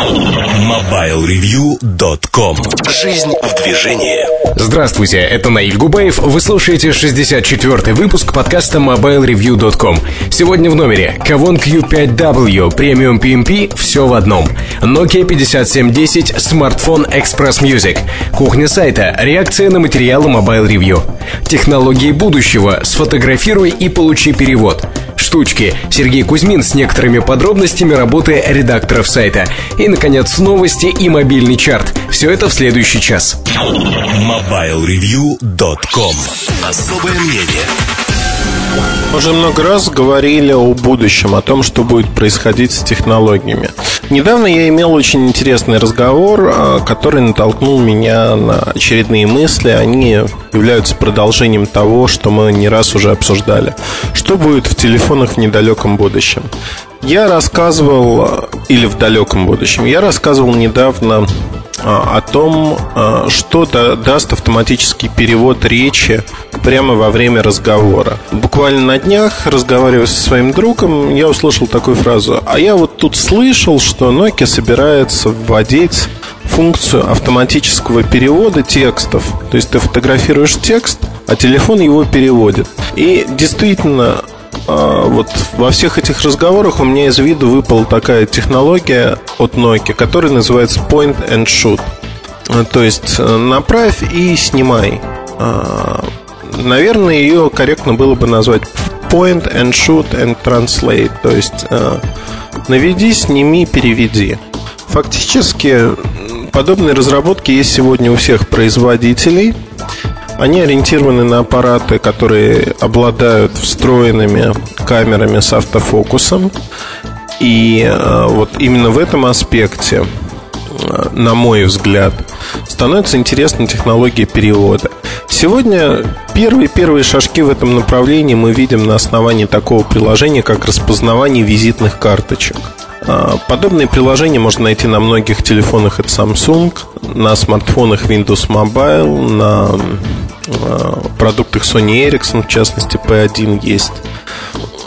Yeah. MobileReview.com Жизнь в движении Здравствуйте, это Наиль Губаев. Вы слушаете 64-й выпуск подкаста MobileReview.com. Сегодня в номере Kavon Q5W Premium PMP все в одном. Nokia 5710 смартфон Express Music. Кухня сайта. Реакция на материалы Mobile Review. Технологии будущего. Сфотографируй и получи перевод штучки. Сергей Кузьмин с некоторыми подробностями работы редакторов сайта. И, наконец, новости и мобильный чарт. Все это в следующий час. MobileReview.com Особое мнение уже много раз говорили о будущем, о том, что будет происходить с технологиями. Недавно я имел очень интересный разговор, а, который натолкнул меня на очередные мысли. Они являются продолжением того, что мы не раз уже обсуждали. Что будет в телефонах в недалеком будущем? Я рассказывал, или в далеком будущем, я рассказывал недавно а, о том, а, что даст автоматический перевод речи прямо во время разговора. Буквально на днях, разговаривая со своим другом, я услышал такую фразу. А я вот тут слышал, что Nokia собирается вводить функцию автоматического перевода текстов. То есть ты фотографируешь текст, а телефон его переводит. И действительно, а, вот во всех этих разговорах у меня из виду выпала такая технология от Nokia, которая называется Point and Shoot. То есть э, направь и снимай. А, наверное, ее корректно было бы назвать Point and Shoot and Translate. То есть э, наведи, сними, переведи. Фактически подобные разработки есть сегодня у всех производителей – они ориентированы на аппараты, которые обладают встроенными камерами с автофокусом. И э, вот именно в этом аспекте, э, на мой взгляд, становится интересна технология перевода. Сегодня первые первые шажки в этом направлении мы видим на основании такого приложения, как распознавание визитных карточек. Э, подобные приложения можно найти на многих телефонах от Samsung, на смартфонах Windows Mobile, на Э, продуктах Sony Ericsson, в частности P1 есть.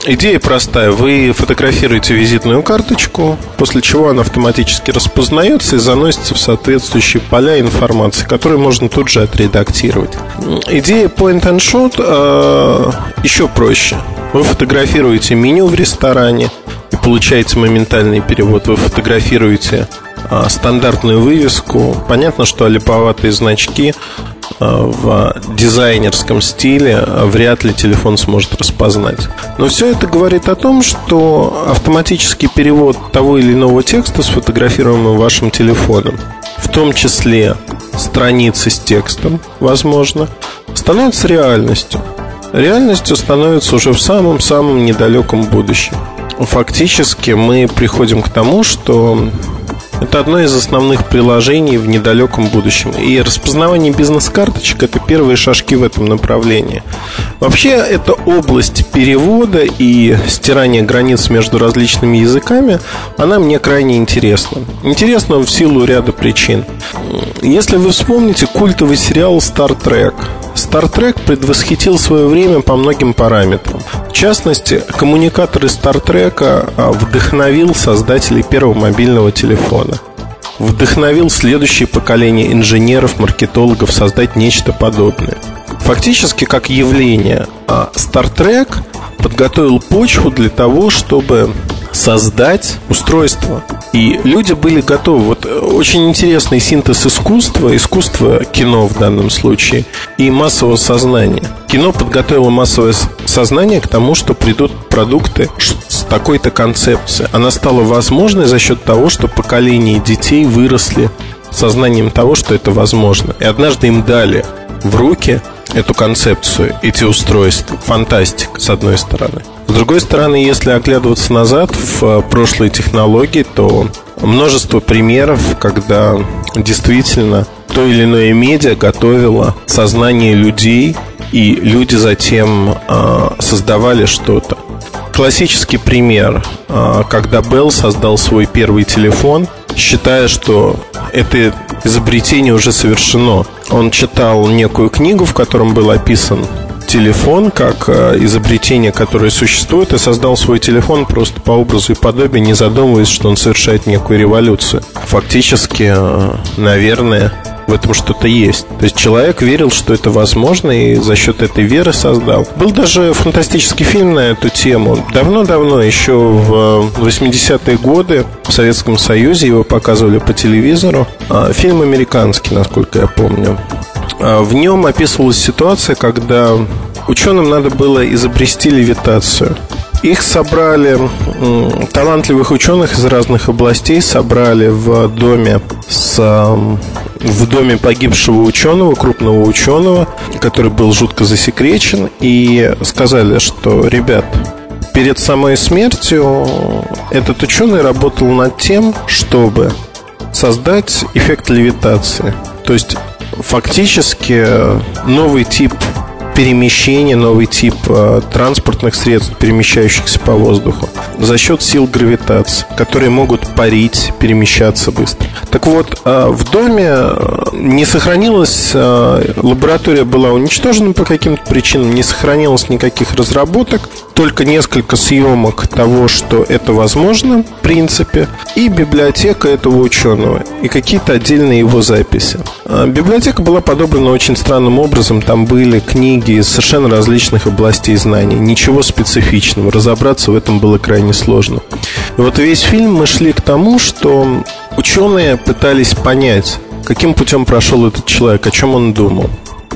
Идея простая. Вы фотографируете визитную карточку, после чего она автоматически распознается и заносится в соответствующие поля информации, которые можно тут же отредактировать. Идея Point and Shoot э, еще проще. Вы фотографируете меню в ресторане и получаете моментальный перевод. Вы фотографируете э, стандартную вывеску. Понятно, что олиповатые значки в дизайнерском стиле вряд ли телефон сможет распознать. Но все это говорит о том, что автоматический перевод того или иного текста, сфотографируемым вашим телефоном, в том числе страницы с текстом, возможно, становится реальностью. Реальностью становится уже в самом-самом недалеком будущем. Фактически мы приходим к тому, что это одно из основных приложений в недалеком будущем. И распознавание бизнес-карточек – это первые шажки в этом направлении. Вообще, эта область перевода и стирания границ между различными языками, она мне крайне интересна. Интересна в силу ряда причин. Если вы вспомните культовый сериал «Star Trek», Trek предвосхитил свое время по многим параметрам. В частности, коммуникатор из Trek а, вдохновил создателей первого мобильного телефона. Вдохновил следующее поколение инженеров, маркетологов создать нечто подобное. Фактически, как явление, Trek подготовил почву для того, чтобы создать устройство. И люди были готовы. Вот э, очень интересный синтез искусства, искусства кино в данном случае, и массового сознания. Кино подготовило массовое сознание к тому, что придут продукты с такой-то концепцией. Она стала возможной за счет того, что поколения детей выросли сознанием того, что это возможно. И однажды им дали в руки эту концепцию, эти устройства. Фантастика, с одной стороны. С другой стороны, если оглядываться назад в э, прошлые технологии, то множество примеров, когда действительно то или иное медиа готовило сознание людей, и люди затем э, создавали что-то. Классический пример, э, когда Bell создал свой первый телефон, считая, что это изобретение уже совершено. Он читал некую книгу, в котором был описан телефон как э, изобретение, которое существует, и создал свой телефон просто по образу и подобию, не задумываясь, что он совершает некую революцию. Фактически, э, наверное, в этом что-то есть. То есть человек верил, что это возможно, и за счет этой веры создал. Был даже фантастический фильм на эту тему. Давно-давно, еще в 80-е годы в Советском Союзе его показывали по телевизору. А, фильм американский, насколько я помню. А, в нем описывалась ситуация, когда ученым надо было изобрести левитацию. Их собрали, талантливых ученых из разных областей собрали в доме с в доме погибшего ученого, крупного ученого, который был жутко засекречен, и сказали, что, ребят, перед самой смертью этот ученый работал над тем, чтобы создать эффект левитации. То есть фактически новый тип перемещения, новый тип э, транспортных средств, перемещающихся по воздуху, за счет сил гравитации, которые могут парить, перемещаться быстро. Так вот, э, в доме э, не сохранилась, э, лаборатория была уничтожена по каким-то причинам, не сохранилось никаких разработок, только несколько съемок того, что это возможно, в принципе, и библиотека этого ученого, и какие-то отдельные его записи. Э, библиотека была подобрана очень странным образом, там были книги из совершенно различных областей знаний. Ничего специфичного. Разобраться в этом было крайне сложно. И вот весь фильм мы шли к тому, что ученые пытались понять, каким путем прошел этот человек, о чем он думал.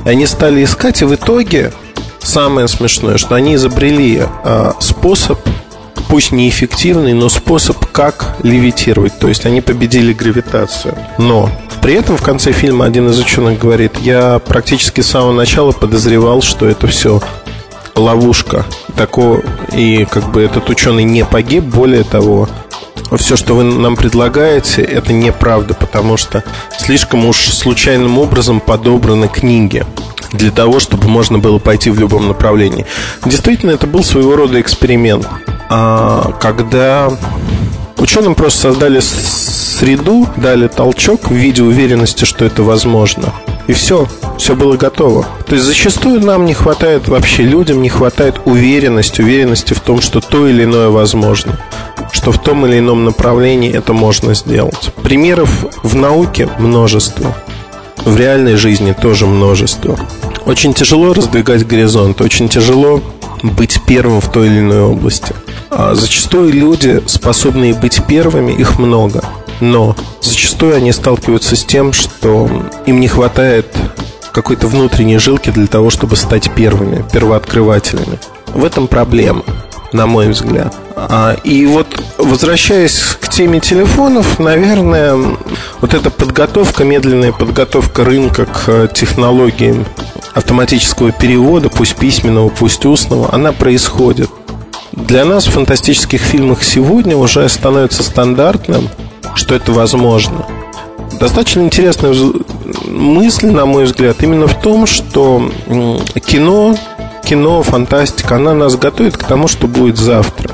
И они стали искать, и в итоге самое смешное, что они изобрели а, способ, пусть неэффективный, но способ, как левитировать. То есть они победили гравитацию. Но при этом в конце фильма один из ученых говорит, я практически с самого начала подозревал, что это все ловушка. Тако, и как бы этот ученый не погиб, более того, все, что вы нам предлагаете, это неправда, потому что слишком уж случайным образом подобраны книги для того, чтобы можно было пойти в любом направлении. Действительно, это был своего рода эксперимент, а, когда ученым просто создали среду, дали толчок в виде уверенности, что это возможно. И все, все было готово. То есть зачастую нам не хватает, вообще людям не хватает уверенности, уверенности в том, что то или иное возможно, что в том или ином направлении это можно сделать. Примеров в науке множество. В реальной жизни тоже множество. Очень тяжело раздвигать горизонт, очень тяжело быть первым в той или иной области. А зачастую люди, способные быть первыми, их много. Но зачастую они сталкиваются с тем, что им не хватает какой-то внутренней жилки для того, чтобы стать первыми, первооткрывателями. В этом проблема, на мой взгляд. А, и вот, возвращаясь к теме телефонов, наверное, вот эта подготовка, медленная подготовка рынка к технологиям автоматического перевода, пусть письменного, пусть устного, она происходит. Для нас в фантастических фильмах сегодня уже становится стандартным – что это возможно. Достаточно интересная мысль, на мой взгляд, именно в том, что кино, кино, фантастика, она нас готовит к тому, что будет завтра,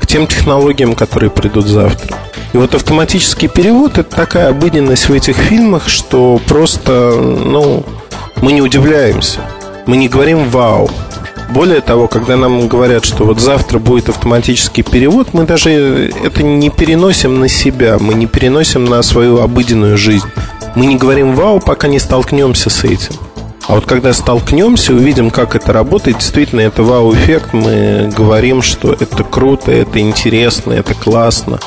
к тем технологиям, которые придут завтра. И вот автоматический перевод – это такая обыденность в этих фильмах, что просто, ну, мы не удивляемся. Мы не говорим «вау», более того, когда нам говорят, что вот завтра будет автоматический перевод, мы даже это не переносим на себя, мы не переносим на свою обыденную жизнь. Мы не говорим «вау», пока не столкнемся с этим. А вот когда столкнемся, увидим, как это работает, действительно, это вау-эффект, мы говорим, что это круто, это интересно, это классно.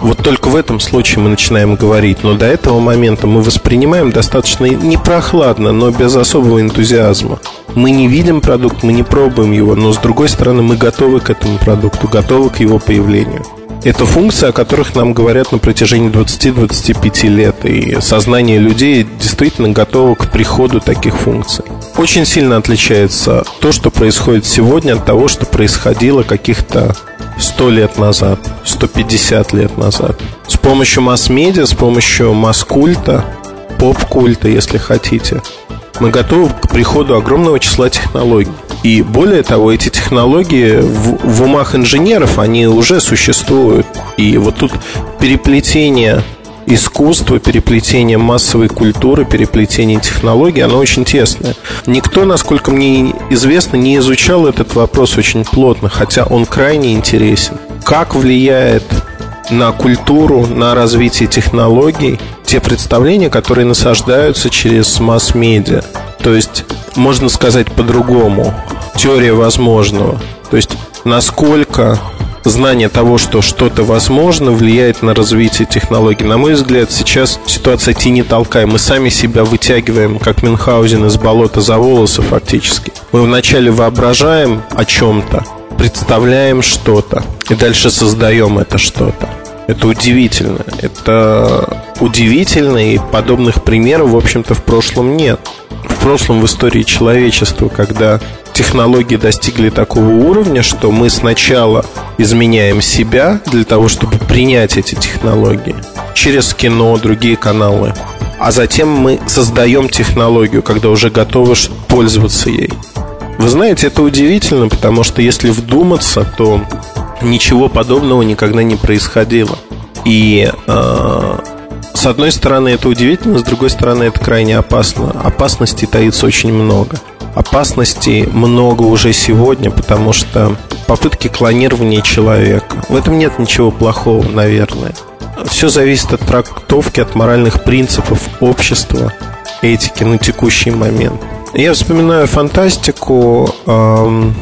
Вот только в этом случае мы начинаем говорить. Но до этого момента мы воспринимаем достаточно не прохладно, но без особого энтузиазма. Мы не видим продукт, мы не пробуем его, но с другой стороны мы готовы к этому продукту, готовы к его появлению. Это функции, о которых нам говорят на протяжении 20-25 лет. И сознание людей действительно готово к приходу таких функций. Очень сильно отличается то, что происходит сегодня от того, что происходило каких-то 100 лет назад, 150 лет назад. С помощью масс-медиа, с помощью масс-культа, поп-культа, если хотите, мы готовы к приходу огромного числа технологий. И более того, эти технологии в, в умах инженеров, они уже существуют. И вот тут переплетение искусство, переплетение массовой культуры, переплетение технологий, оно очень тесное. Никто, насколько мне известно, не изучал этот вопрос очень плотно, хотя он крайне интересен. Как влияет на культуру, на развитие технологий те представления, которые насаждаются через масс-медиа. То есть, можно сказать по-другому, теория возможного. То есть, насколько знание того, что что-то возможно, влияет на развитие технологий. На мой взгляд, сейчас ситуация тени толкай. Мы сами себя вытягиваем, как Мюнхгаузен из болота за волосы фактически. Мы вначале воображаем о чем-то, представляем что-то и дальше создаем это что-то. Это удивительно. Это удивительно, и подобных примеров, в общем-то, в прошлом нет. В прошлом в истории человечества, когда технологии достигли такого уровня, что мы сначала изменяем себя для того, чтобы принять эти технологии через кино, другие каналы, а затем мы создаем технологию, когда уже готовы пользоваться ей. Вы знаете, это удивительно, потому что если вдуматься, то ничего подобного никогда не происходило. И э, с одной стороны это удивительно, с другой стороны это крайне опасно. Опасностей таится очень много. Опасностей много уже сегодня, потому что попытки клонирования человека. В этом нет ничего плохого, наверное. Все зависит от трактовки, от моральных принципов общества, этики на текущий момент. Я вспоминаю фантастику, эм,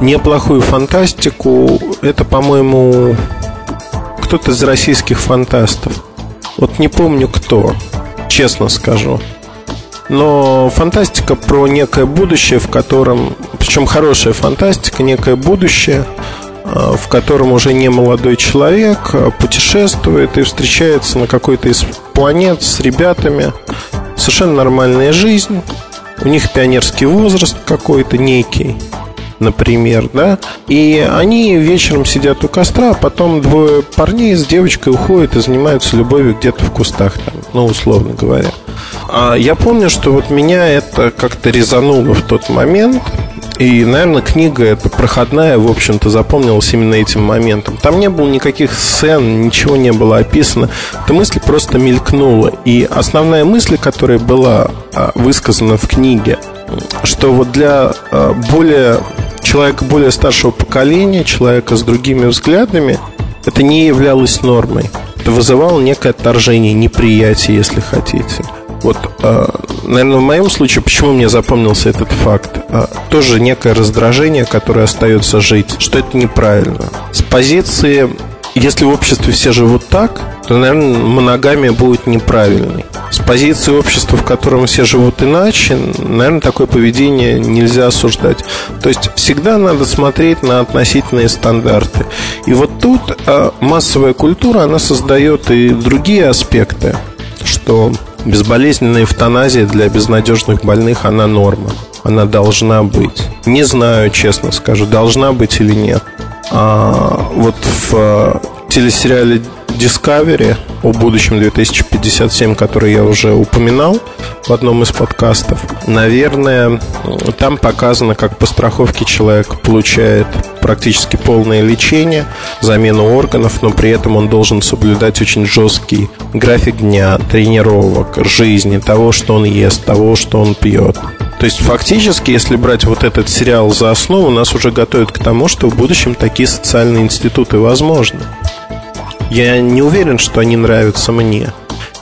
неплохую фантастику. Это, по-моему, кто-то из российских фантастов. Вот не помню кто, честно скажу. Но фантастика про некое будущее, в котором, причем хорошая фантастика, некое будущее, э, в котором уже не молодой человек а путешествует и встречается на какой-то из планет с ребятами. Совершенно нормальная жизнь. У них пионерский возраст какой-то некий например, да, и они вечером сидят у костра, а потом двое парней с девочкой уходят и занимаются любовью где-то в кустах, там, ну, условно говоря. А я помню, что вот меня это как-то резануло в тот момент, и, наверное, книга эта проходная, в общем-то, запомнилась именно этим моментом. Там не было никаких сцен, ничего не было описано. Эта мысль просто мелькнула. И основная мысль, которая была а, высказана в книге, что вот для а, более человека более старшего поколения, человека с другими взглядами, это не являлось нормой. Это вызывало некое отторжение, неприятие, если хотите. Вот, э, наверное, в моем случае, почему мне запомнился этот факт? Э, тоже некое раздражение, которое остается жить, что это неправильно. С позиции если в обществе все живут так, то, наверное, моногамия будет неправильной. С позиции общества, в котором все живут иначе, наверное, такое поведение нельзя осуждать. То есть всегда надо смотреть на относительные стандарты. И вот тут а, массовая культура, она создает и другие аспекты, что безболезненная эвтаназия для безнадежных больных, она норма. Она должна быть. Не знаю, честно скажу, должна быть или нет. А, вот в телесериале Discovery о будущем 2057, который я уже упоминал в одном из подкастов. Наверное, там показано, как по страховке человек получает практически полное лечение, замену органов, но при этом он должен соблюдать очень жесткий график дня, тренировок, жизни, того, что он ест, того, что он пьет. То есть фактически, если брать вот этот сериал за основу, нас уже готовят к тому, что в будущем такие социальные институты возможны. Я не уверен, что они нравятся мне.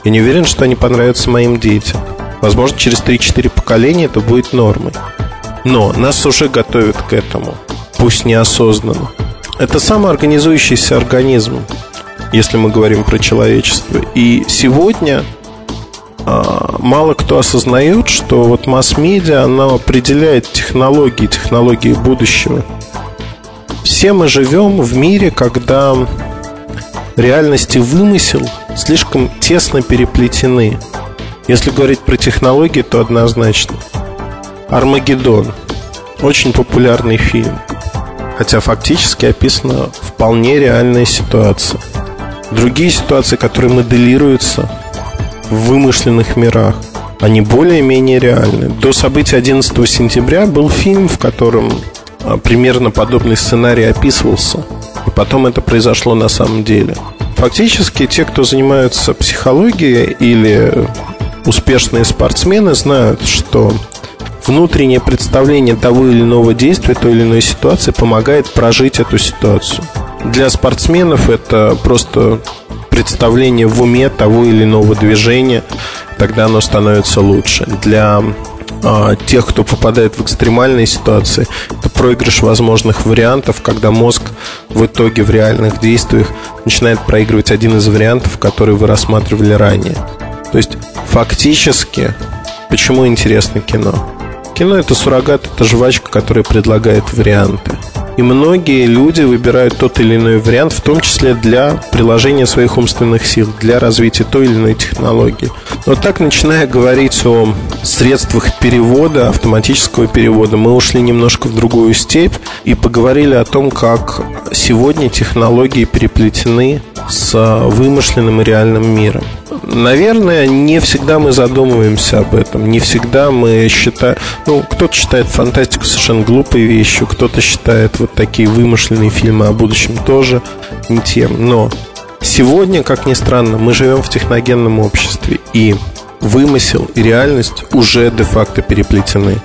Я не уверен, что они понравятся моим детям. Возможно, через 3-4 поколения это будет нормой. Но нас уже готовят к этому, пусть неосознанно. Это самоорганизующийся организм, если мы говорим про человечество. И сегодня мало кто осознает, что вот масс-медиа, она определяет технологии, технологии будущего. Все мы живем в мире, когда реальность и вымысел слишком тесно переплетены. Если говорить про технологии, то однозначно. Армагеддон. Очень популярный фильм. Хотя фактически описана вполне реальная ситуация. Другие ситуации, которые моделируются в вымышленных мирах. Они более-менее реальны. До событий 11 сентября был фильм, в котором а, примерно подобный сценарий описывался. И потом это произошло на самом деле. Фактически те, кто занимаются психологией или успешные спортсмены, знают, что внутреннее представление того или иного действия, той или иной ситуации помогает прожить эту ситуацию. Для спортсменов это просто представление в уме того или иного движения, тогда оно становится лучше. Для а, тех, кто попадает в экстремальные ситуации, это проигрыш возможных вариантов, когда мозг в итоге в реальных действиях начинает проигрывать один из вариантов, который вы рассматривали ранее. То есть фактически, почему интересно кино? Кино это суррогат, это жвачка, которая предлагает варианты. И многие люди выбирают тот или иной вариант, в том числе для приложения своих умственных сил, для развития той или иной технологии. Но так, начиная говорить о средствах перевода, автоматического перевода, мы ушли немножко в другую степь и поговорили о том, как сегодня технологии переплетены с вымышленным и реальным миром. Наверное, не всегда мы задумываемся об этом, не всегда мы считаем... Ну, кто-то считает фантастику совершенно глупой вещью, кто-то считает вот такие вымышленные фильмы о будущем тоже не тем. Но сегодня, как ни странно, мы живем в техногенном обществе, и вымысел и реальность уже де-факто переплетены.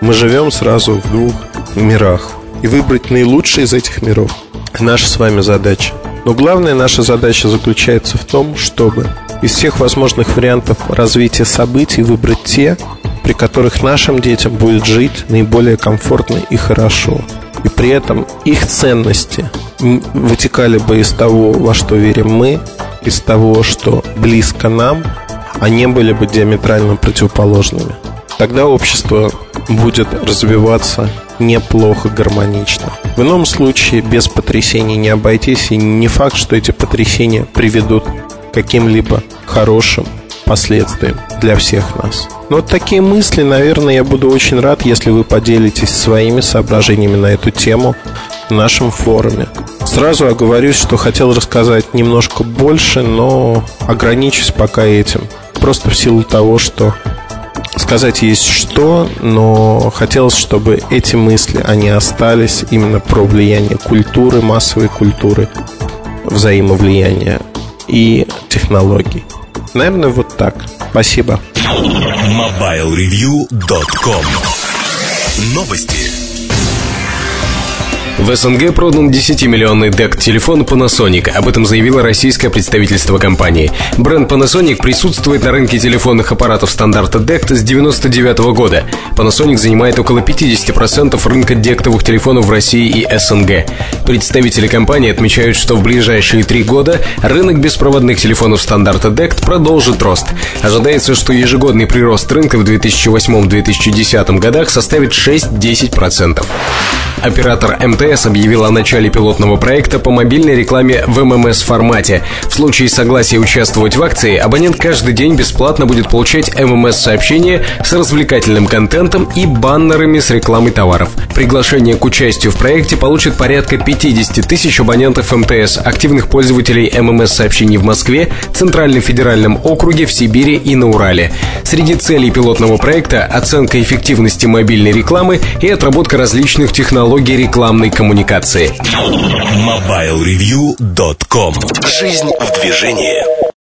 Мы живем сразу в двух мирах. И выбрать наилучший из этих миров – наша с вами задача. Но главная наша задача заключается в том, чтобы из всех возможных вариантов развития событий выбрать те, при которых нашим детям будет жить наиболее комфортно и хорошо. И при этом их ценности вытекали бы из того, во что верим мы, из того, что близко нам, а не были бы диаметрально противоположными. Тогда общество будет развиваться неплохо, гармонично. В ином случае без потрясений не обойтись, и не факт, что эти потрясения приведут к каким-либо хорошим последствиям для всех нас. Но вот такие мысли, наверное, я буду очень рад, если вы поделитесь своими соображениями на эту тему в нашем форуме. Сразу оговорюсь, что хотел рассказать немножко больше, но ограничусь пока этим. Просто в силу того, что сказать есть что, но хотелось, чтобы эти мысли, они остались именно про влияние культуры, массовой культуры, взаимовлияния и технологий. Наверное, вот так. Спасибо. MobileReview.com Новости. В СНГ продан 10-миллионный DECT-телефон Panasonic. Об этом заявило российское представительство компании. Бренд Panasonic присутствует на рынке телефонных аппаратов стандарта DECT с 99 года. Panasonic занимает около 50% рынка дектовых телефонов в России и СНГ. Представители компании отмечают, что в ближайшие три года рынок беспроводных телефонов стандарта DECT продолжит рост. Ожидается, что ежегодный прирост рынка в 2008-2010 годах составит 6-10%. Оператор МТС объявил о начале пилотного проекта по мобильной рекламе в ММС-формате. В случае согласия участвовать в акции, абонент каждый день бесплатно будет получать ММС-сообщения с развлекательным контентом и баннерами с рекламой товаров. Приглашение к участию в проекте получит порядка 50 тысяч абонентов МТС, активных пользователей ММС-сообщений в Москве, Центральном федеральном округе, в Сибири и на Урале. Среди целей пилотного проекта – оценка эффективности мобильной рекламы и отработка различных технологий рекламной коммуникации. MobileReview.com Жизнь в движении.